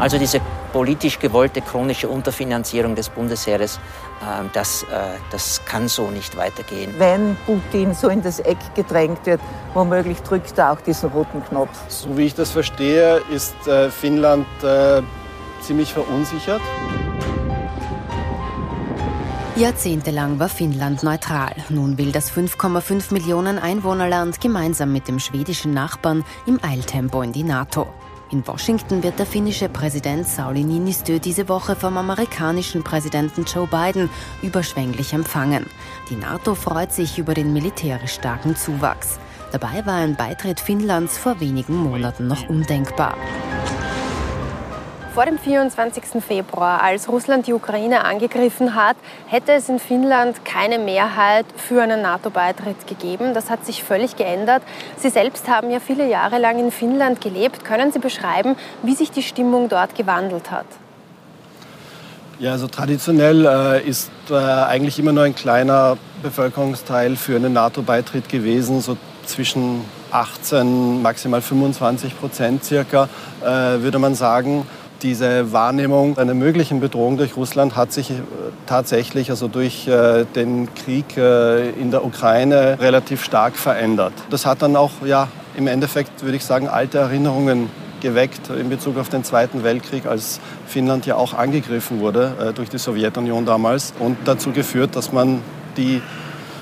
Also diese politisch gewollte chronische Unterfinanzierung des Bundesheeres, äh, das, äh, das kann so nicht weitergehen. Wenn Putin so in das Eck gedrängt wird, womöglich drückt er auch diesen roten Knopf. So wie ich das verstehe, ist äh, Finnland äh, ziemlich verunsichert. Jahrzehntelang war Finnland neutral. Nun will das 5,5 Millionen Einwohnerland gemeinsam mit dem schwedischen Nachbarn im Eiltempo in die NATO. In Washington wird der finnische Präsident Sauli Niinistö diese Woche vom amerikanischen Präsidenten Joe Biden überschwänglich empfangen. Die NATO freut sich über den militärisch starken Zuwachs. Dabei war ein Beitritt Finnlands vor wenigen Monaten noch undenkbar. Vor dem 24. Februar, als Russland die Ukraine angegriffen hat, hätte es in Finnland keine Mehrheit für einen NATO-Beitritt gegeben. Das hat sich völlig geändert. Sie selbst haben ja viele Jahre lang in Finnland gelebt. Können Sie beschreiben, wie sich die Stimmung dort gewandelt hat? Ja, also traditionell äh, ist äh, eigentlich immer nur ein kleiner Bevölkerungsteil für einen NATO-Beitritt gewesen, so zwischen 18, maximal 25 Prozent circa, äh, würde man sagen diese Wahrnehmung einer möglichen Bedrohung durch Russland hat sich äh, tatsächlich also durch äh, den Krieg äh, in der Ukraine relativ stark verändert. Das hat dann auch ja, im Endeffekt, würde ich sagen, alte Erinnerungen geweckt in Bezug auf den Zweiten Weltkrieg, als Finnland ja auch angegriffen wurde durch die Sowjetunion damals und dazu geführt, dass man die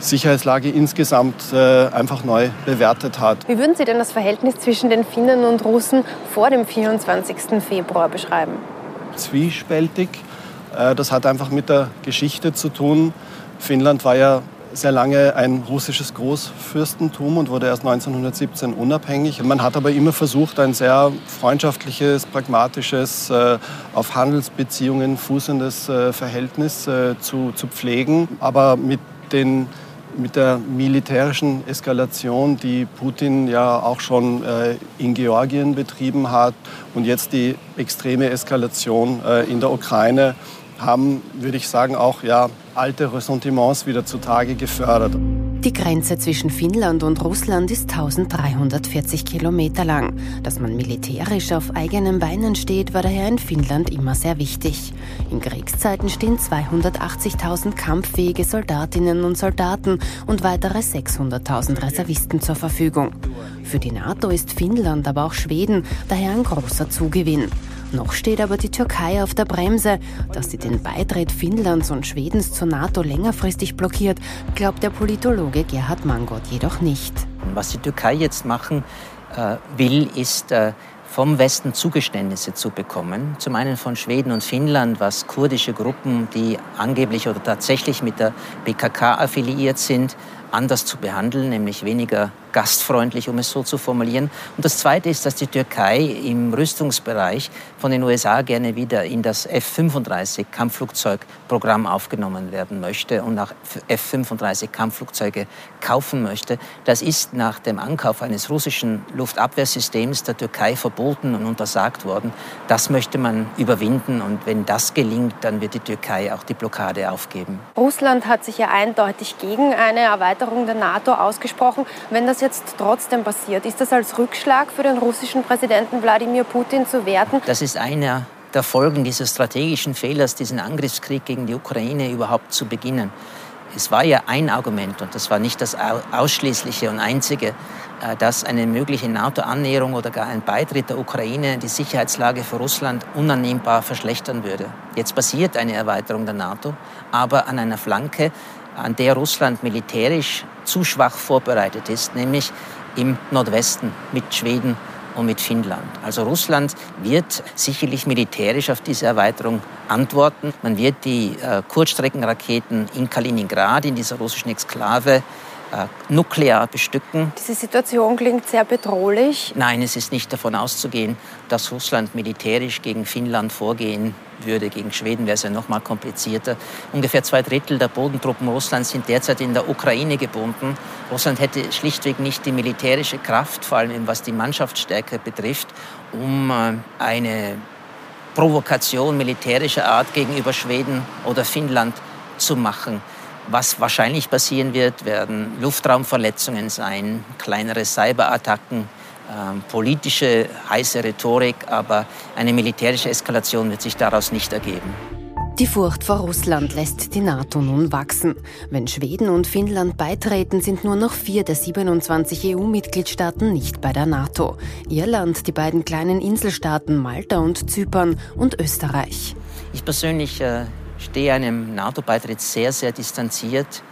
Sicherheitslage insgesamt äh, einfach neu bewertet hat. Wie würden Sie denn das Verhältnis zwischen den Finnen und Russen vor dem 24. Februar beschreiben? Zwiespältig. Äh, das hat einfach mit der Geschichte zu tun. Finnland war ja sehr lange ein russisches Großfürstentum und wurde erst 1917 unabhängig. Man hat aber immer versucht, ein sehr freundschaftliches, pragmatisches, äh, auf Handelsbeziehungen fußendes Verhältnis zu, zu pflegen. Aber mit den mit der militärischen Eskalation, die Putin ja auch schon äh, in Georgien betrieben hat und jetzt die extreme Eskalation äh, in der Ukraine, haben, würde ich sagen, auch ja, alte Ressentiments wieder zutage gefördert. Die Grenze zwischen Finnland und Russland ist 1340 Kilometer lang. Dass man militärisch auf eigenen Beinen steht, war daher in Finnland immer sehr wichtig. In Kriegszeiten stehen 280.000 kampffähige Soldatinnen und Soldaten und weitere 600.000 Reservisten zur Verfügung. Für die NATO ist Finnland, aber auch Schweden daher ein großer Zugewinn. Noch steht aber die Türkei auf der Bremse. Dass sie den Beitritt Finnlands und Schwedens zur NATO längerfristig blockiert, glaubt der Politologe Gerhard Mangold jedoch nicht. Was die Türkei jetzt machen äh, will, ist äh, vom Westen Zugeständnisse zu bekommen. Zum einen von Schweden und Finnland, was kurdische Gruppen, die angeblich oder tatsächlich mit der PKK affiliiert sind, anders zu behandeln, nämlich weniger gastfreundlich, um es so zu formulieren. Und das Zweite ist, dass die Türkei im Rüstungsbereich von den USA gerne wieder in das F-35 Kampfflugzeugprogramm aufgenommen werden möchte und nach F-35 Kampfflugzeuge kaufen möchte. Das ist nach dem Ankauf eines russischen Luftabwehrsystems der Türkei verboten und untersagt worden. Das möchte man überwinden und wenn das gelingt, dann wird die Türkei auch die Blockade aufgeben. Russland hat sich ja eindeutig gegen eine Erweiterung der NATO ausgesprochen. Wenn das jetzt trotzdem passiert, ist das als Rückschlag für den russischen Präsidenten Wladimir Putin zu werten? Das ist einer der Folgen dieses strategischen Fehlers, diesen Angriffskrieg gegen die Ukraine überhaupt zu beginnen. Es war ja ein Argument, und das war nicht das ausschließliche und einzige, äh, dass eine mögliche NATO-Annäherung oder gar ein Beitritt der Ukraine die Sicherheitslage für Russland unannehmbar verschlechtern würde. Jetzt passiert eine Erweiterung der NATO, aber an einer Flanke, an der Russland militärisch zu schwach vorbereitet ist, nämlich im Nordwesten mit Schweden und mit Finnland. Also Russland wird sicherlich militärisch auf diese Erweiterung antworten. Man wird die äh, Kurzstreckenraketen in Kaliningrad, in dieser russischen Exklave, nuklear bestücken. Diese Situation klingt sehr bedrohlich. Nein, es ist nicht davon auszugehen, dass Russland militärisch gegen Finnland vorgehen würde. Gegen Schweden wäre es ja noch mal komplizierter. Ungefähr zwei Drittel der Bodentruppen Russlands sind derzeit in der Ukraine gebunden. Russland hätte schlichtweg nicht die militärische Kraft, vor allem was die Mannschaftsstärke betrifft, um äh, eine Provokation militärischer Art gegenüber Schweden oder Finnland zu machen. Was wahrscheinlich passieren wird, werden Luftraumverletzungen sein, kleinere Cyberattacken ähm, politische heiße Rhetorik, aber eine militärische Eskalation wird sich daraus nicht ergeben. Die Furcht vor Russland lässt die NATO nun wachsen. Wenn Schweden und Finnland beitreten, sind nur noch vier der 27 EU-Mitgliedstaaten nicht bei der NATO. Irland, die beiden kleinen Inselstaaten Malta und Zypern und Österreich. Ich persönlich äh, stehe einem NATO-Beitritt sehr, sehr distanziert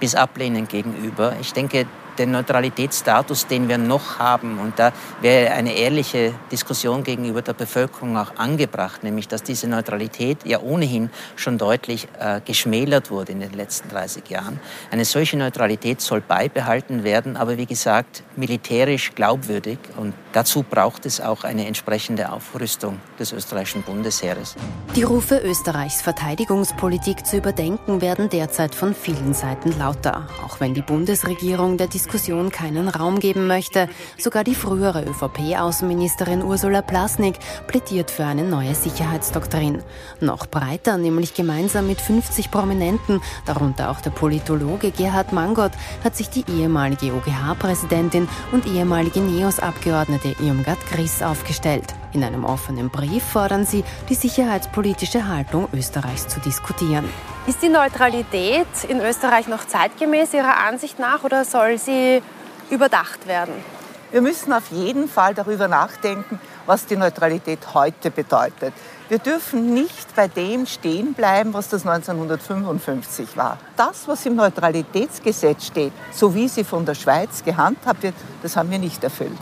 bis ablehnend gegenüber. Ich denke, den Neutralitätsstatus, den wir noch haben. Und da wäre eine ehrliche Diskussion gegenüber der Bevölkerung auch angebracht, nämlich dass diese Neutralität ja ohnehin schon deutlich äh, geschmälert wurde in den letzten 30 Jahren. Eine solche Neutralität soll beibehalten werden, aber wie gesagt, militärisch glaubwürdig. Und dazu braucht es auch eine entsprechende Aufrüstung des österreichischen Bundesheeres. Die Rufe Österreichs Verteidigungspolitik zu überdenken werden derzeit von vielen Seiten lauter, auch wenn die Bundesregierung der Diskussion Diskussion keinen Raum geben möchte. Sogar die frühere ÖVP-Außenministerin Ursula Plasnik plädiert für eine neue Sicherheitsdoktrin. Noch breiter, nämlich gemeinsam mit 50 Prominenten, darunter auch der Politologe Gerhard Mangott, hat sich die ehemalige OGH-Präsidentin und ehemalige NEOS-Abgeordnete Irmgard Gries aufgestellt. In einem offenen Brief fordern sie, die sicherheitspolitische Haltung Österreichs zu diskutieren. Ist die Neutralität in Österreich noch zeitgemäß Ihrer Ansicht nach oder soll sie überdacht werden? Wir müssen auf jeden Fall darüber nachdenken, was die Neutralität heute bedeutet. Wir dürfen nicht bei dem stehen bleiben, was das 1955 war. Das, was im Neutralitätsgesetz steht, so wie sie von der Schweiz gehandhabt wird, das haben wir nicht erfüllt.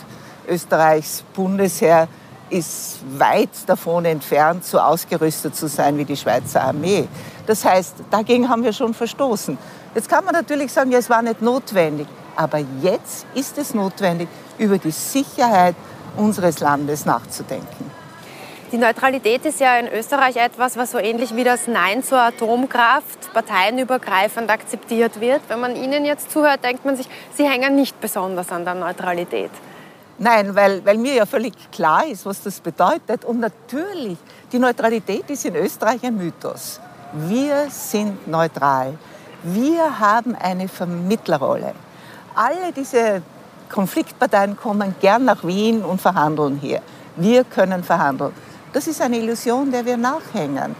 Österreichs Bundesheer ist weit davon entfernt, so ausgerüstet zu sein wie die Schweizer Armee. Das heißt, dagegen haben wir schon verstoßen. Jetzt kann man natürlich sagen, ja, es war nicht notwendig. Aber jetzt ist es notwendig, über die Sicherheit unseres Landes nachzudenken. Die Neutralität ist ja in Österreich etwas, was so ähnlich wie das Nein zur Atomkraft parteienübergreifend akzeptiert wird. Wenn man Ihnen jetzt zuhört, denkt man sich, Sie hängen nicht besonders an der Neutralität. Nein, weil, weil mir ja völlig klar ist, was das bedeutet. Und natürlich, die Neutralität ist in Österreich ein Mythos. Wir sind neutral. Wir haben eine Vermittlerrolle. Alle diese Konfliktparteien kommen gern nach Wien und verhandeln hier. Wir können verhandeln. Das ist eine Illusion, der wir nachhängen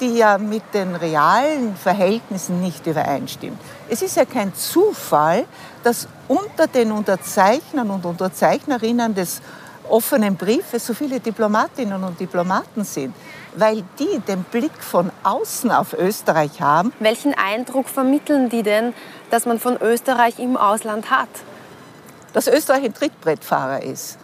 die ja mit den realen Verhältnissen nicht übereinstimmt. Es ist ja kein Zufall, dass unter den Unterzeichnern und Unterzeichnerinnen des offenen Briefes so viele Diplomatinnen und Diplomaten sind, weil die den Blick von außen auf Österreich haben. Welchen Eindruck vermitteln die denn, dass man von Österreich im Ausland hat? Dass Österreich ein Trittbrettfahrer ist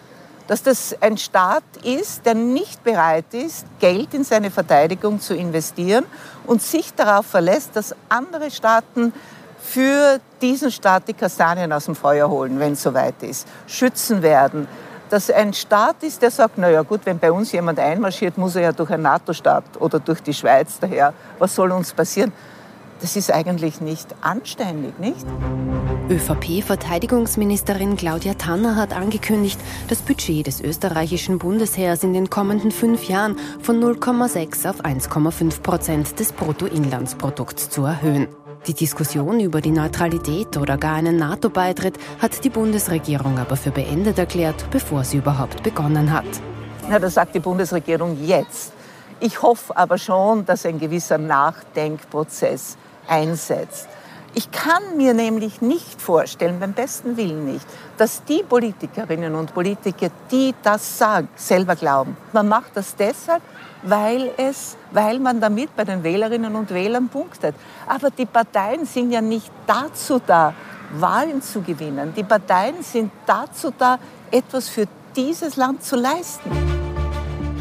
dass das ein Staat ist, der nicht bereit ist, Geld in seine Verteidigung zu investieren und sich darauf verlässt, dass andere Staaten für diesen Staat die Kastanien aus dem Feuer holen, wenn es soweit ist, schützen werden. Dass ein Staat ist, der sagt, naja gut, wenn bei uns jemand einmarschiert, muss er ja durch einen NATO-Staat oder durch die Schweiz daher. Was soll uns passieren? Das ist eigentlich nicht anständig, nicht? ÖVP-Verteidigungsministerin Claudia Tanner hat angekündigt, das Budget des österreichischen Bundesheers in den kommenden fünf Jahren von 0,6 auf 1,5 Prozent des Bruttoinlandsprodukts zu erhöhen. Die Diskussion über die Neutralität oder gar einen NATO-Beitritt hat die Bundesregierung aber für beendet erklärt, bevor sie überhaupt begonnen hat. Na, das sagt die Bundesregierung jetzt. Ich hoffe aber schon, dass ein gewisser Nachdenkprozess einsetzt. Ich kann mir nämlich nicht vorstellen, beim besten Willen nicht, dass die Politikerinnen und Politiker, die das sagen, selber glauben. Man macht das deshalb, weil, es, weil man damit bei den Wählerinnen und Wählern punktet. Aber die Parteien sind ja nicht dazu da, Wahlen zu gewinnen. Die Parteien sind dazu da, etwas für dieses Land zu leisten.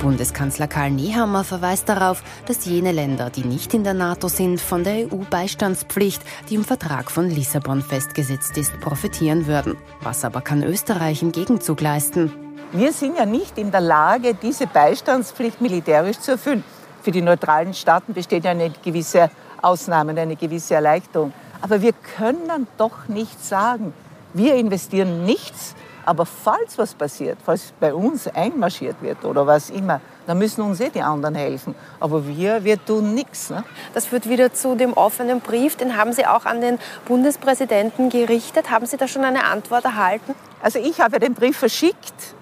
Bundeskanzler Karl Nehammer verweist darauf, dass jene Länder, die nicht in der NATO sind, von der EU-Beistandspflicht, die im Vertrag von Lissabon festgesetzt ist, profitieren würden. Was aber kann Österreich im Gegenzug leisten? Wir sind ja nicht in der Lage, diese Beistandspflicht militärisch zu erfüllen. Für die neutralen Staaten besteht ja eine gewisse Ausnahme, eine gewisse Erleichterung. Aber wir können doch nicht sagen, wir investieren nichts Aber falls was passiert, falls bei uns einmarschiert wird oder was immer, dann müssen uns eh die anderen helfen. Aber wir, wir tun nichts. Ne? Das führt wieder zu dem offenen Brief. Den haben Sie auch an den Bundespräsidenten gerichtet. Haben Sie da schon eine Antwort erhalten? Also ich habe den Brief verschickt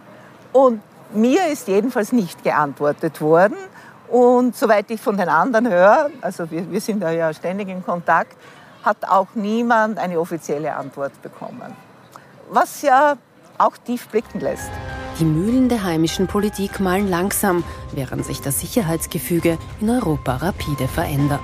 und mir ist jedenfalls nicht geantwortet worden. Und soweit ich von den anderen höre, also wir, wir sind da ja ständig in Kontakt, hat auch niemand eine offizielle Antwort bekommen. Was ja auch tief blicken lässt. Die Mühlen der heimischen Politik malen langsam, während sich das Sicherheitsgefüge in Europa rapide verändert.